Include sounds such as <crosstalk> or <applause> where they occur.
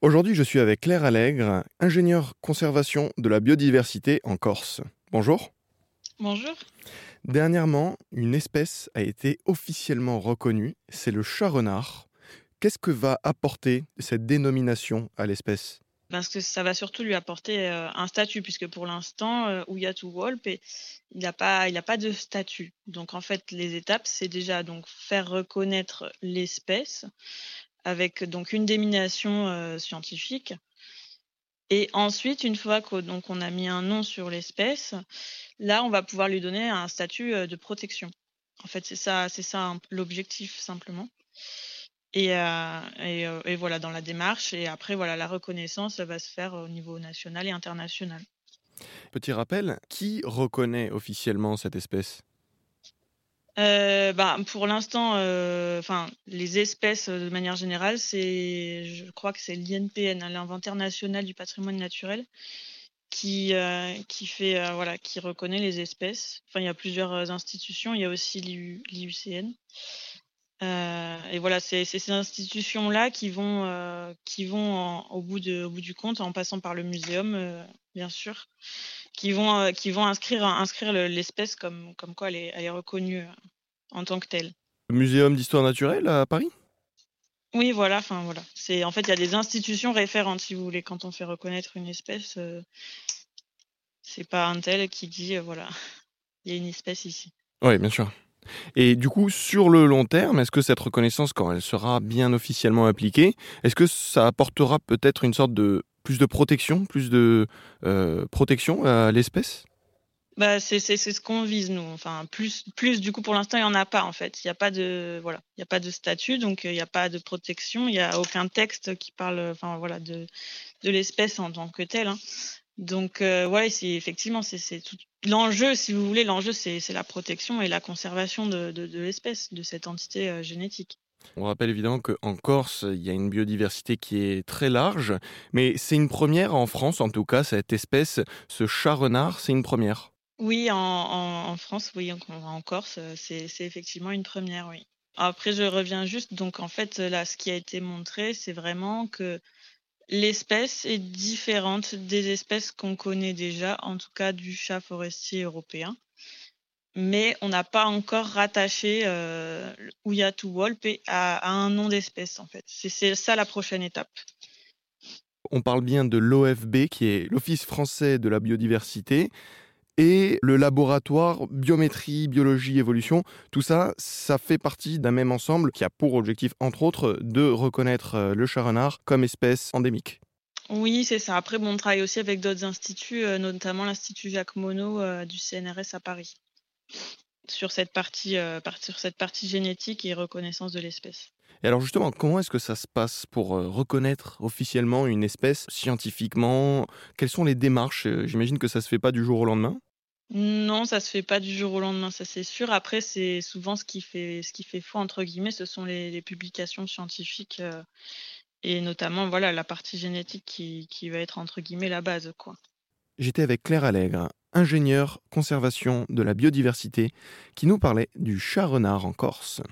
Aujourd'hui, je suis avec Claire Allègre, ingénieure conservation de la biodiversité en Corse. Bonjour. Bonjour. Dernièrement, une espèce a été officiellement reconnue, c'est le chat renard. Qu'est-ce que va apporter cette dénomination à l'espèce? Parce que ça va surtout lui apporter euh, un statut, puisque pour l'instant, euh, Ouyatu Wolp, il n'a pas, il a pas de statut. Donc en fait, les étapes, c'est déjà donc faire reconnaître l'espèce, avec donc une démination euh, scientifique. Et ensuite, une fois qu'on a mis un nom sur l'espèce, là, on va pouvoir lui donner un statut euh, de protection. En fait, c'est ça, c'est ça l'objectif simplement. Et, euh, et, voilà, dans la démarche. Et après, voilà, la reconnaissance va se faire au niveau national et international. Petit rappel, qui reconnaît officiellement cette espèce? Euh, bah, pour l'instant, euh, enfin, les espèces euh, de manière générale, c'est, je crois que c'est l'INPN, hein, l'Inventaire national du patrimoine naturel, qui qui fait voilà, qui reconnaît les espèces. Enfin, il y a plusieurs institutions. Il y a aussi l'IUCN. et voilà, c'est ces institutions-là qui vont qui vont au bout de au bout du compte, en passant par le muséum, bien sûr, qui vont qui vont inscrire inscrire l'espèce comme comme quoi elle est, elle est reconnue en tant que telle. Le Muséum d'histoire naturelle à Paris? Oui, voilà. Enfin voilà. C'est en fait il y a des institutions référentes si vous voulez quand on fait reconnaître une espèce. Euh, c'est pas un tel qui dit euh, voilà <laughs> il y a une espèce ici. Oui, bien sûr. Et du coup, sur le long terme, est-ce que cette reconnaissance, quand elle sera bien officiellement appliquée, est-ce que ça apportera peut-être une sorte de plus de protection, plus de euh, protection à l'espèce? Bah, c'est ce qu'on vise nous. Enfin, plus, plus du coup pour l'instant il y en a pas en fait. Il n'y a pas de voilà, il y a pas de statut, donc euh, il n'y a pas de protection. Il n'y a aucun texte qui parle, enfin voilà, de de l'espèce en tant que telle. Hein. Donc euh, ouais, c'est effectivement c'est tout l'enjeu, si vous voulez, l'enjeu c'est la protection et la conservation de, de, de l'espèce, de cette entité euh, génétique. On rappelle évidemment qu'en Corse, il y a une biodiversité qui est très large, mais c'est une première en France, en tout cas, cette espèce, ce chat renard, c'est une première. Oui, en, France, oui, en, Corse, euh, c'est effectivement une première, oui. Après, je reviens juste, donc en fait, là, ce qui a été montré, c'est vraiment que l'espèce est différente des espèces qu'on connaît déjà, en tout cas du chat forestier européen. Mais on n'a pas encore rattaché euh, Ouyatu Wolpe à, à un nom d'espèce, en fait. C'est ça la prochaine étape. On parle bien de l'OFB, qui est l'Office français de la biodiversité et le laboratoire biométrie, biologie, évolution, tout ça, ça fait partie d'un même ensemble qui a pour objectif, entre autres, de reconnaître euh, le chat renard comme espèce endémique. Oui, c'est ça. Après, bon, on travaille aussi avec d'autres instituts, euh, notamment l'Institut Jacques Monod euh, du CNRS à Paris, sur cette partie, sur cette partie génétique et reconnaissance de l'espèce. Et alors justement, comment est-ce que ça se passe pour reconnaître officiellement une espèce scientifiquement? Quelles sont les démarches? J'imagine que ça se fait pas du jour au lendemain? Non, ça se fait pas du jour au lendemain, ça c'est sûr. Après, c'est souvent ce qui fait ce qui fait foi entre guillemets, ce sont les, publications scientifiques euh, et notamment voilà la partie génétique qui, qui va être entre guillemets la base quoi. J'étais avec Claire Allègre, ingénieure conservation de la biodiversité, qui nous parlait du chat renard en Corse.